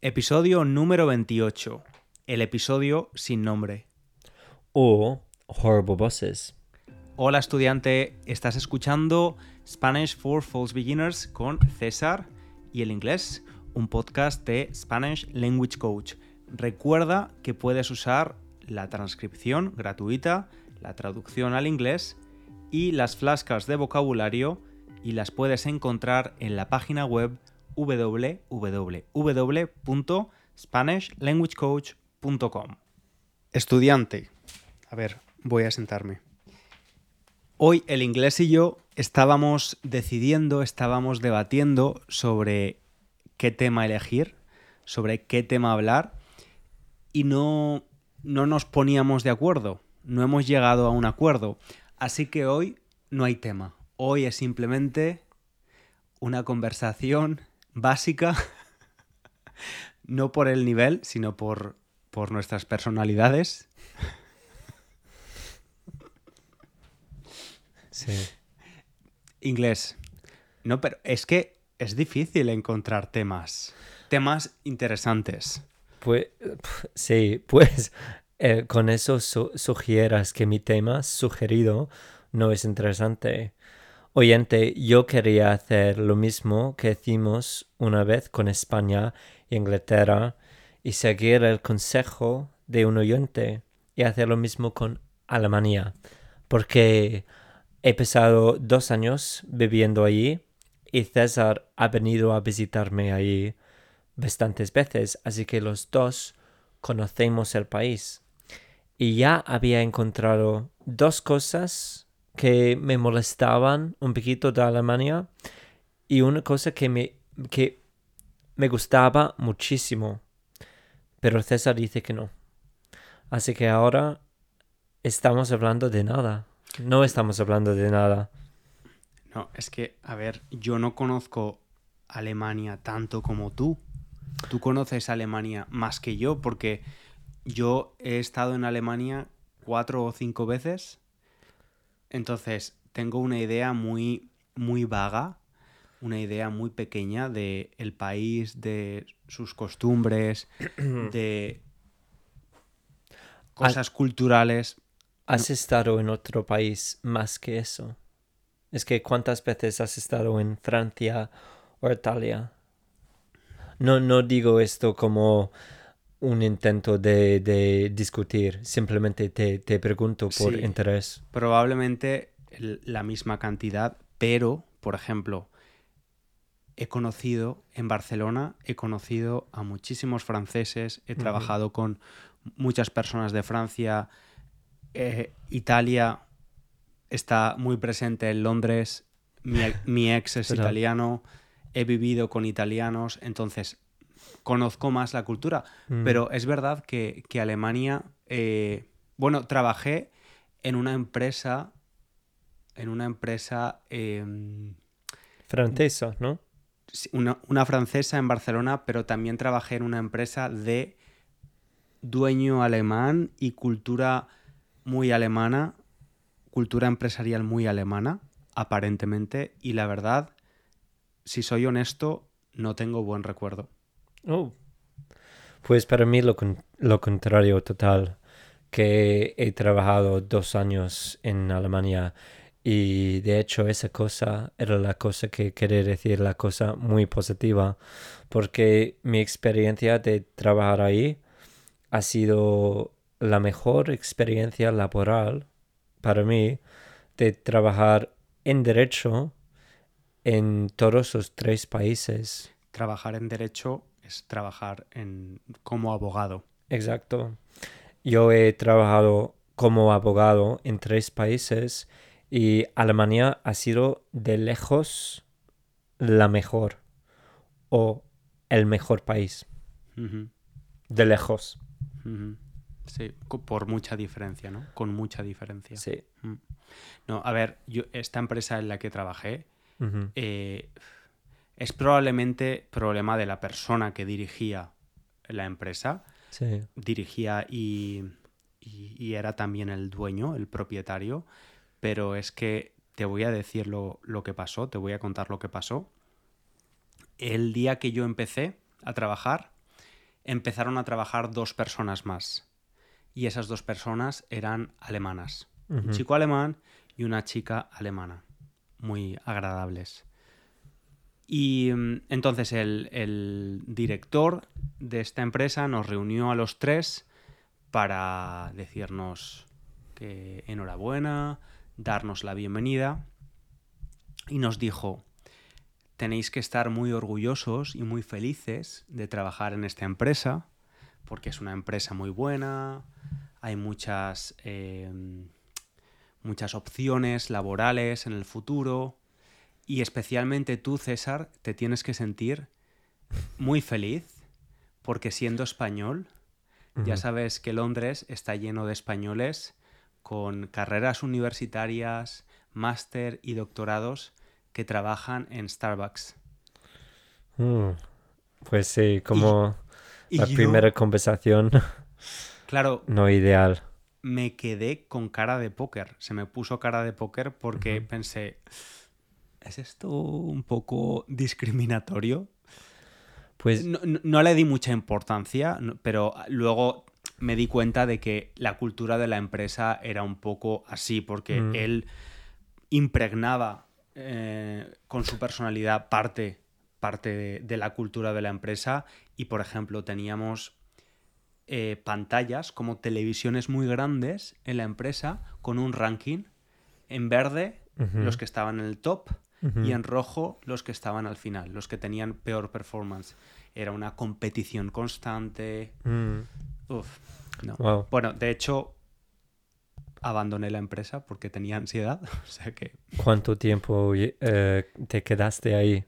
Episodio número 28. El episodio sin nombre. O Horrible Bosses. Hola estudiante, estás escuchando Spanish for False Beginners con César y el inglés, un podcast de Spanish Language Coach. Recuerda que puedes usar la transcripción gratuita, la traducción al inglés y las flascas de vocabulario y las puedes encontrar en la página web www.spanishlanguagecoach.com. Estudiante. A ver, voy a sentarme. Hoy el inglés y yo estábamos decidiendo, estábamos debatiendo sobre qué tema elegir, sobre qué tema hablar y no, no nos poníamos de acuerdo, no hemos llegado a un acuerdo. Así que hoy no hay tema. Hoy es simplemente una conversación básica, no por el nivel, sino por, por nuestras personalidades. Sí. Inglés. No, pero es que es difícil encontrar temas. Temas interesantes. Pues, sí, pues eh, con eso su sugieras que mi tema sugerido no es interesante. Oyente, yo quería hacer lo mismo que hicimos una vez con España e Inglaterra y seguir el consejo de un oyente y hacer lo mismo con Alemania, porque he pasado dos años viviendo allí y César ha venido a visitarme allí bastantes veces, así que los dos conocemos el país. Y ya había encontrado dos cosas que me molestaban un poquito de Alemania y una cosa que me, que me gustaba muchísimo. Pero César dice que no. Así que ahora estamos hablando de nada. No estamos hablando de nada. No, es que, a ver, yo no conozco Alemania tanto como tú. Tú conoces Alemania más que yo porque yo he estado en Alemania cuatro o cinco veces entonces, tengo una idea muy, muy vaga, una idea muy pequeña de el país, de sus costumbres, de cosas culturales. ¿Has estado en otro país más que eso? Es que ¿cuántas veces has estado en Francia o Italia? No, no digo esto como un intento de, de discutir, simplemente te, te pregunto por Sí. interés. Probablemente la misma cantidad, pero, por ejemplo, he conocido en Barcelona, he conocido a muchísimos franceses, he trabajado con muchas personas de Francia, eh, Italia está muy presente en Londres, mi, mi ex es italiano, he vivido con italianos, entonces conozco más la cultura, Mm. pero es verdad que, que Alemania, eh, bueno, trabajé en una empresa, en una empresa, em, Francesa, ¿no? una, una francesa en Barcelona, pero también trabajé en una empresa de dueño alemán y cultura muy alemana, cultura empresarial muy alemana, aparentemente, y la verdad, si soy honesto, no tengo buen recuerdo. Oh. Pues para mí lo, con- lo contrario total, que he trabajado dos años en Alemania y de hecho esa cosa era la cosa que quería decir, la cosa muy positiva, porque mi experiencia de trabajar ahí ha sido la mejor experiencia laboral para mí de trabajar en derecho en todos los tres países. Trabajar en derecho es trabajar en, como abogado. Exacto. Yo he trabajado como abogado en tres países y Alemania ha sido de lejos la mejor o el mejor país. De lejos. Sí, por mucha diferencia, ¿no? Con mucha diferencia. Sí. Mm. No, a ver, yo, esta empresa en la que trabajé eh, es probablemente problema de la persona que dirigía la empresa. Sí. Dirigía y, y- y era también el dueño, el propietario. Pero es que te voy a decir lo, lo que pasó, te voy a contar lo que pasó. El día que yo empecé a trabajar, empezaron a trabajar dos personas más. Y esas dos personas eran alemanas. Un chico alemán y una chica alemana. Muy agradables. Y mm, entonces el, el director de esta empresa nos reunió a los tres para decirnos que enhorabuena, darnos la bienvenida y nos dijo, tenéis que estar muy orgullosos y muy felices de trabajar en esta empresa, porque es una empresa muy buena, hay muchas, eh, muchas opciones laborales en el futuro y especialmente tú, César, te tienes que sentir muy feliz porque siendo español, ya sabes que Londres está lleno de españoles con carreras universitarias, máster y doctorados que trabajan en Starbucks. Mm, Pues sí, como Y la primera conversación claro, no ideal. me quedé con cara de póker. Se me puso cara de póker porque pensé, ¿es esto un poco discriminatorio? Pues No, no- no le di mucha importancia, pero luego me di cuenta de que la cultura de la empresa era un poco así, porque Mm. él impregnaba eh, con su personalidad parte, parte de, de la cultura de la empresa y, por ejemplo, teníamos eh, pantallas como televisiones muy grandes en la empresa con un ranking en verde los que estaban en el top Y en rojo los que estaban al final, los que tenían peor performance. Era una competición constante. Mm, Uf, no. Wow. Bueno, de hecho, abandoné la empresa porque tenía ansiedad. O sea que ¿Cuánto tiempo eh, te quedaste ahí?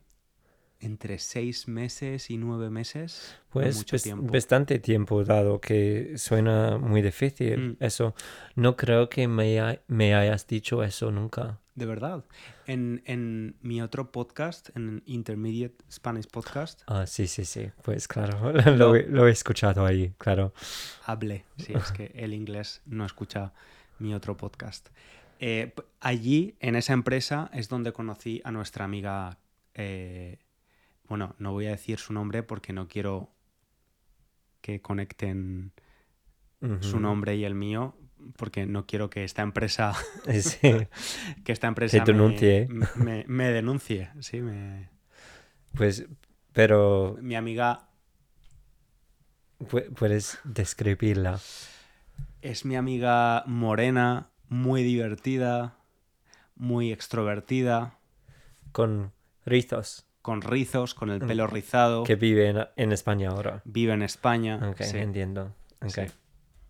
entre seis meses y nueve meses, Pues mucho tiempo. bastante tiempo dado que suena muy difícil Mm. eso. No creo que me, ha- me hayas dicho eso nunca. De verdad. En, en mi otro podcast, en Intermediate Spanish Podcast, Ah, sí, sí, sí. Pues claro, lo, he- lo he escuchado ahí, claro. hablé. Sí, es que el inglés no escucha mi otro podcast. Eh, allí, en esa empresa, es donde conocí a nuestra amiga. eh, bueno, no voy a decir su nombre porque no quiero que conecten su nombre y el mío, porque no quiero que esta empresa, Sí. que esta empresa me- denuncie. me, me- denuncie. Sí, me- Pues, pero mi amiga pu- puedes describirla. es mi amiga morena, muy divertida, muy extrovertida. Con rizos, con rizos, con el Mm, pelo rizado, que vive en, en España ahora. vive en España. Ok, sí. entiendo. Ok, Sí.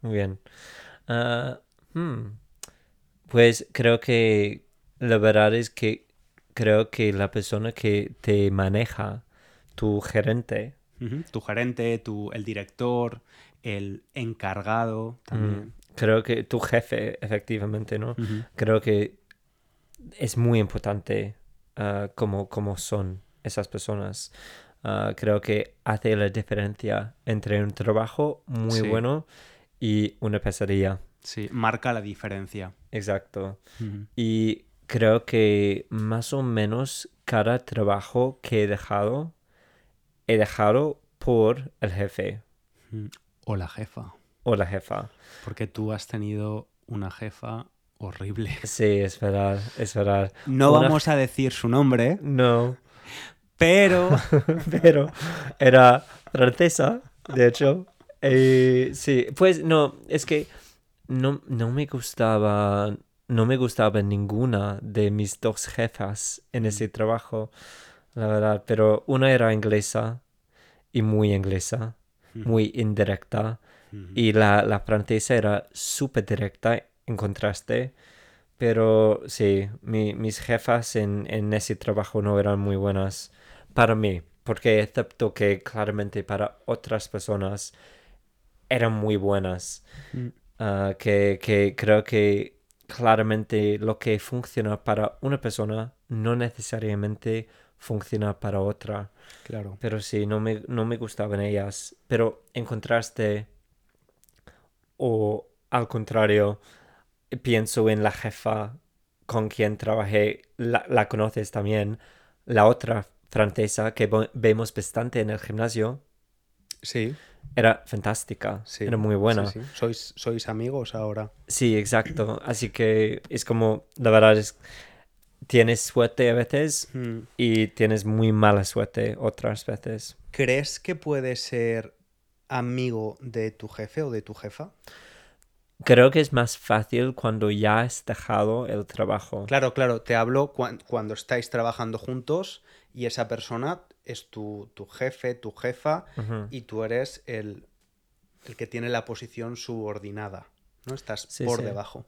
muy bien. Ah, hmm, Pues creo que la verdad es que creo que la persona que te maneja, tu gerente, Tu gerente, tu, el director, el encargado también. mm, creo que tu jefe, efectivamente, ¿no? Creo que es muy importante ah, cómo, cómo son esas personas. Ah, creo que hace la diferencia entre un trabajo muy Sí. bueno y una pesadilla. Sí, marca la diferencia. Exacto. Y creo que más o menos cada trabajo que he dejado, he dejado por el jefe. O la jefa. o la jefa. Porque tú has tenido una jefa horrible. Sí, es verdad, es verdad. No Una- vamos a decir su nombre, No, pero pero era francesa, de hecho. Eh, sí, pues no, es que no, no me gustaba, no me gustaba ninguna de mis dos jefas en ese trabajo, la verdad, pero una era inglesa y muy inglesa, muy indirecta, y la, la francesa era súper directa en contraste. Pero sí, mi- mis jefas en, en ese trabajo no eran muy buenas para mí, porque acepto que claramente para otras personas eran muy buenas. Mm. Ah, que, que creo que claramente lo que funciona para una persona no necesariamente funciona para otra. Claro. Pero sí, no me, no me gustaban ellas. Pero en contraste, o al contrario, pienso en la jefa con quien trabajé, la, la conoces también, la otra francesa que vemos bastante en el gimnasio. Sí. Era fantástica, Sí, era muy buena. sí, sí. ¿Sois, sois amigos ahora. Sí, exacto. Así que es como, la verdad es, tienes suerte a veces Hmm. y tienes muy mala suerte otras veces. ¿Crees que puedes ser amigo de tu jefe o de tu jefa? Creo que es más fácil cuando ya has dejado el trabajo. Claro, claro, te hablo cuan- cuando estáis trabajando juntos y esa persona es tu, tu jefe, tu jefa, y tú eres el, el que tiene la posición subordinada, ¿no? Estás Sí, por sí. debajo.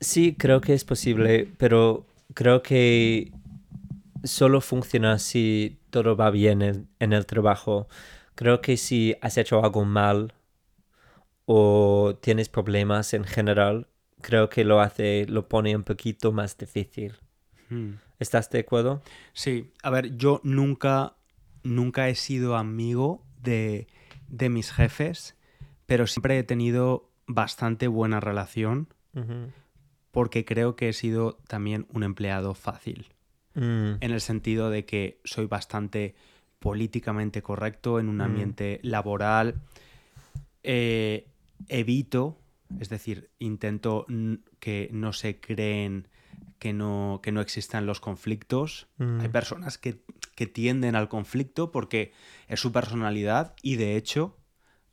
Sí, creo que es posible, pero creo que solo funciona si todo va bien en, en el trabajo. Creo que si has hecho algo mal o tienes problemas en general, creo que lo hace, lo pone un poquito más difícil. Hmm. ¿Estás de acuerdo? Sí, a ver, yo nunca, nunca he sido amigo de, de mis jefes, pero siempre he tenido bastante buena relación porque creo que he sido también un empleado fácil, Mm, en el sentido de que soy bastante políticamente correcto en un Mm. ambiente laboral. Eh, evito, es decir, intento que no se creen que no, que no existan los conflictos. mm, Hay personas que, que tienden al conflicto porque es su personalidad y de hecho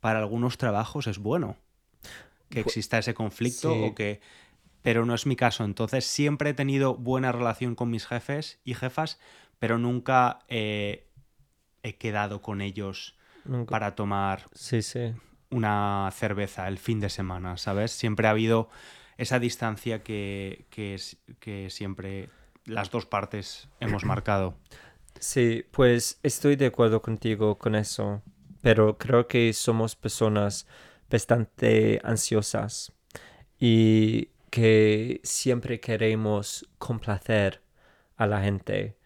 para algunos trabajos es bueno que Pu- exista ese conflicto sí. o que pero no es mi caso entonces siempre he tenido buena relación con mis jefes y jefas pero nunca eh, he quedado con ellos nunca- para tomar Sí, sí. una cerveza el fin de semana sabes siempre ha habido esa distancia que, que, siempre las dos partes hemos marcado. Sí, pues estoy de acuerdo contigo con eso, pero creo que somos personas bastante ansiosas y que siempre queremos complacer a la gente.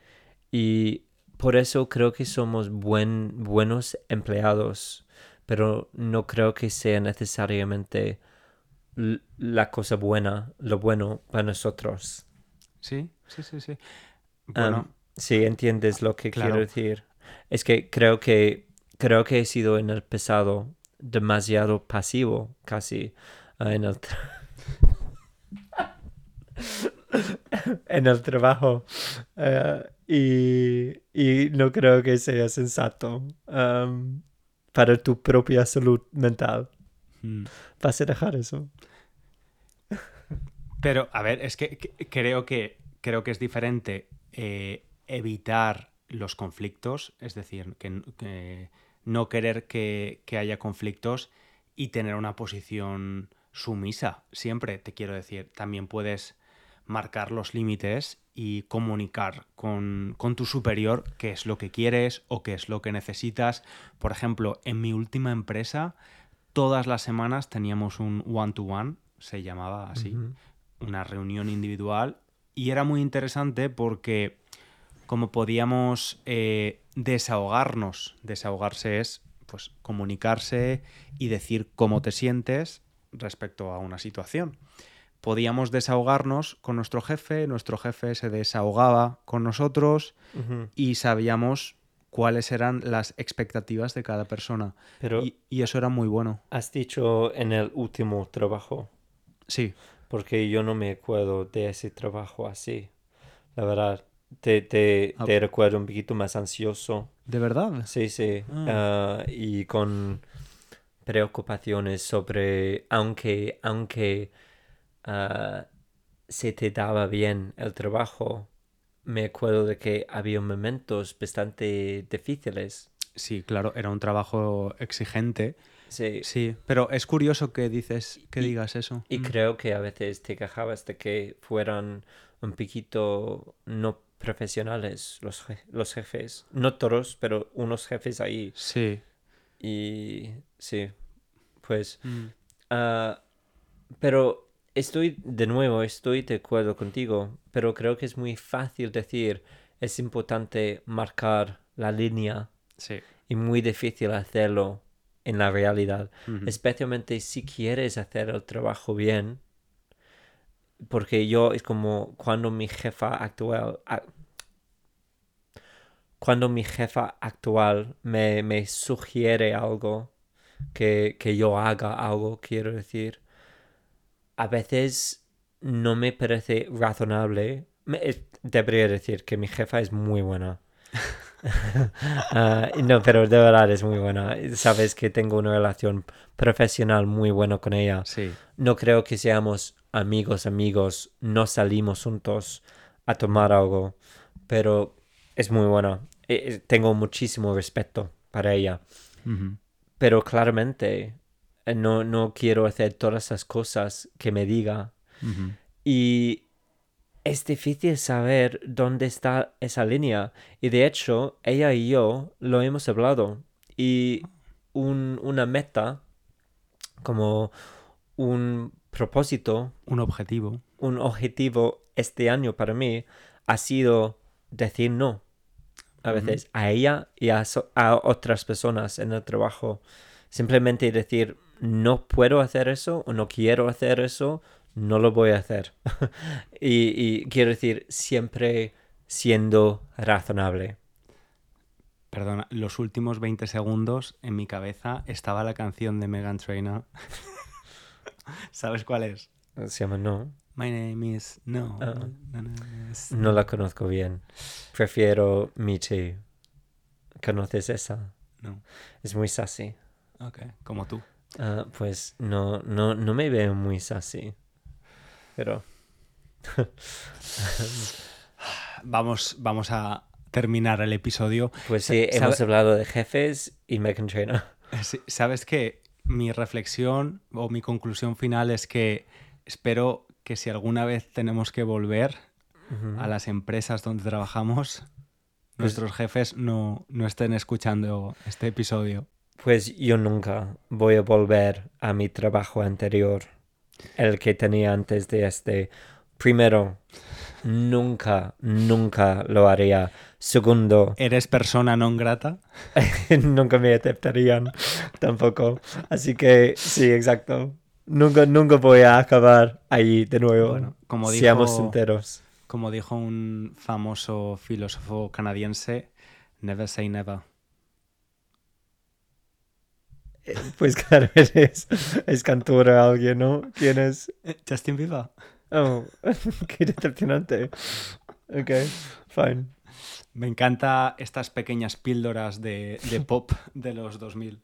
Y por eso creo que somos buen, buenos empleados, pero no creo que sea necesariamente la cosa buena, lo bueno para nosotros. Sí, sí, sí, sí. Am, Bueno, sí, entiendes lo que claro. quiero decir. Es que creo que creo que he sido en el pasado demasiado pasivo, casi, ah, en el en el trabajo eh, y, y no creo que sea sensato am, para tu propia salud mental. mm. ¿Vas a dejar eso? Pero a ver, es que, creo que creo que es diferente eh, evitar los conflictos, es decir, que, no querer que, que haya conflictos y tener una posición sumisa. Siempre te quiero decir, también puedes marcar los límites y comunicar con, con tu superior qué es lo que quieres o qué es lo que necesitas. Por ejemplo, en mi última empresa, todas las semanas teníamos un one-to-one, se llamaba así. Una reunión individual, y era muy interesante porque como podíamos eh, desahogarnos, desahogarse es pues comunicarse y decir cómo te sientes respecto a una situación. Podíamos desahogarnos con nuestro jefe, nuestro jefe se desahogaba con nosotros y sabíamos cuáles eran las expectativas de cada persona. Pero Y, y eso era muy bueno. has dicho en el último trabajo. Sí, porque yo no me acuerdo de ese trabajo así. La verdad, te, te, Ah. te recuerdo un poquito más ansioso. ¿de verdad? Sí, sí. Ah. ah, y con preocupaciones sobre, aunque, aunque se te daba bien el trabajo, me acuerdo de que había momentos bastante difíciles. Sí, claro, era un trabajo exigente. Sí, Sí, pero es curioso que dices que Y- digas eso. Y Mm. creo que a veces te quejabas de que fueran un poquito no profesionales los, je- los jefes. No todos, pero unos jefes ahí. Sí. Y sí, pues... Mm. ah, pero estoy, de nuevo, estoy de acuerdo contigo, pero creo que es muy fácil decir, es importante marcar la línea Sí. y muy difícil hacerlo en la realidad especialmente si quieres hacer el trabajo bien, porque yo es como cuando mi jefa actual, a- cuando mi jefa actual me, me sugiere algo, que, que yo haga algo, quiero decir, a veces no me parece razonable. Me- debería decir que mi jefa es muy buena. Ah, no, pero de verdad es muy buena. Sabes que tengo una relación profesional muy buena con ella. Sí. No creo que seamos amigos, amigos, no salimos juntos a tomar algo, pero es muy buena. Eh, eh, tengo muchísimo respeto para ella, pero claramente eh, no, no quiero hacer todas esas cosas que me diga. Y es difícil saber dónde está esa línea. Y de hecho, ella y yo lo hemos hablado. Y un- una meta, como un propósito, Un objetivo. un objetivo este año para mí, ha sido decir no. A veces a ella y a, so- a otras personas en el trabajo. Simplemente decir, no puedo hacer eso o no quiero hacer eso, no lo voy a hacer. y, y quiero decir, siempre siendo razonable. Perdona, los últimos 20 segundos en mi cabeza estaba la canción de Megan Trainor. ¿Sabes cuál es? Se llama no. My name is no. Ah. no, no, no, No la conozco bien. Prefiero Me Too. ¿Conoces esa? No. Es muy sassy. Ok, como tú. Ah, pues no, no, no me veo muy sassy. Pero Vamos, vamos a terminar el episodio. pues sí, hemos hablado de jefes y Megan Trainor. Sí, Sabes que mi reflexión o mi conclusión final es que espero que si alguna vez tenemos que volver a las empresas donde trabajamos, nuestros jefes no, no estén escuchando este episodio. Pues yo nunca voy a volver a mi trabajo anterior, el que tenía antes de este. Primero, nunca, nunca lo haría. Segundo, ¿Eres persona non grata? nunca me aceptarían tampoco. Así que sí, exacto. Nunca, nunca voy a acabar ahí de nuevo. Bueno, como dijo- Seamos sinceros. Como dijo un famoso filósofo canadiense, never say never. Pues claro, es, es cantor a alguien, ¿no? ¿Quién es? Justin Bieber. Oh, qué decepcionante. Ok, fine. Me encanta estas pequeñas píldoras de, de pop de los 2000.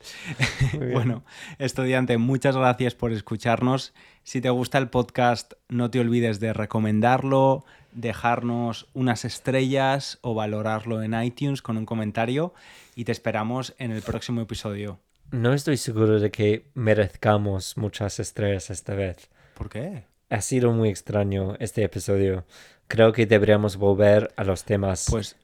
Muy bien. bueno, estudiante, muchas gracias por escucharnos. Si te gusta el podcast, no te olvides de recomendarlo, dejarnos unas estrellas o valorarlo en iTunes con un comentario y te esperamos en el próximo episodio. No estoy seguro de que merezcamos muchas estrellas esta vez. ¿Por qué? Ha sido muy extraño este episodio. Creo que deberíamos volver a los temas. Pues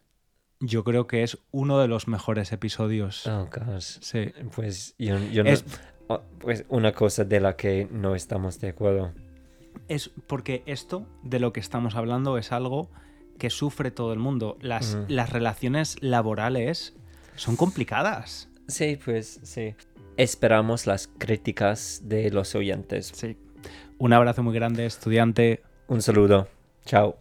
yo creo que es uno de los mejores episodios. Oh, gosh. Sí. Pues yo, yo Es- no... oh, Pues una cosa de la que no estamos de acuerdo. Es porque esto de lo que estamos hablando es algo que sufre todo el mundo. Las, las relaciones laborales son complicadas. Sí, pues sí. Esperamos las críticas de los oyentes. Sí. Un abrazo muy grande, estudiante. Un saludo. Chao.